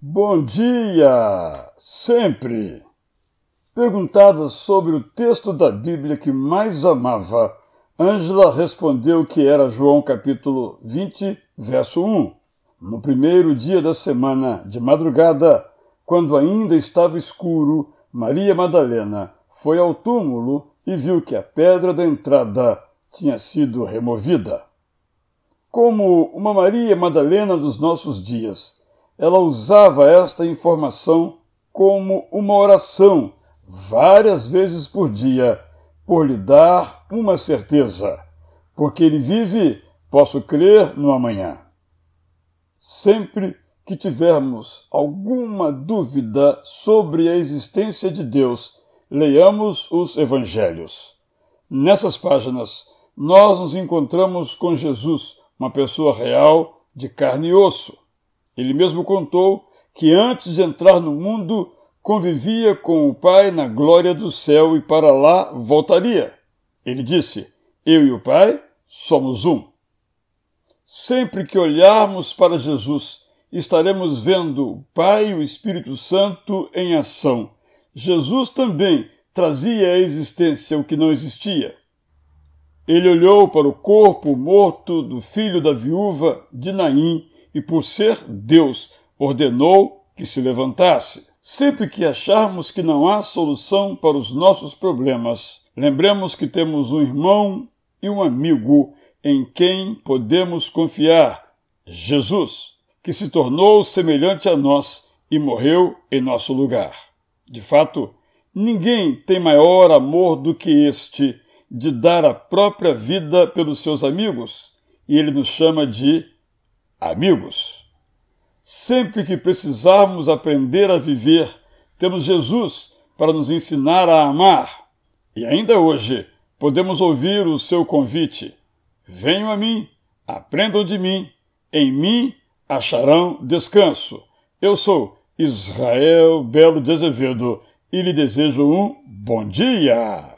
Bom dia! Sempre! Perguntada sobre o texto da Bíblia que mais amava, Ângela respondeu que era João capítulo 20, verso 1. No primeiro dia da semana, de madrugada, quando ainda estava escuro, Maria Madalena foi ao túmulo e viu que a pedra da entrada tinha sido removida. Como uma Maria Madalena dos nossos dias, ela usava esta informação como uma oração várias vezes por dia, por lhe dar uma certeza, porque ele vive, posso crer no amanhã. Sempre que tivermos alguma dúvida sobre a existência de Deus, leiamos os evangelhos. Nessas páginas, nós nos encontramos com Jesus, uma pessoa real, de carne e osso ele mesmo contou que antes de entrar no mundo convivia com o Pai na glória do céu e para lá voltaria. Ele disse: Eu e o Pai somos um. Sempre que olharmos para Jesus, estaremos vendo o Pai e o Espírito Santo em ação. Jesus também trazia à existência o que não existia. Ele olhou para o corpo morto do filho da viúva de Naim e, por ser Deus, ordenou que se levantasse. Sempre que acharmos que não há solução para os nossos problemas, lembremos que temos um irmão e um amigo em quem podemos confiar, Jesus, que se tornou semelhante a nós e morreu em nosso lugar. De fato, ninguém tem maior amor do que este de dar a própria vida pelos seus amigos, e ele nos chama de Amigos, sempre que precisarmos aprender a viver, temos Jesus para nos ensinar a amar. E ainda hoje podemos ouvir o seu convite: Venham a mim, aprendam de mim, em mim acharão descanso. Eu sou Israel Belo de Azevedo e lhe desejo um bom dia.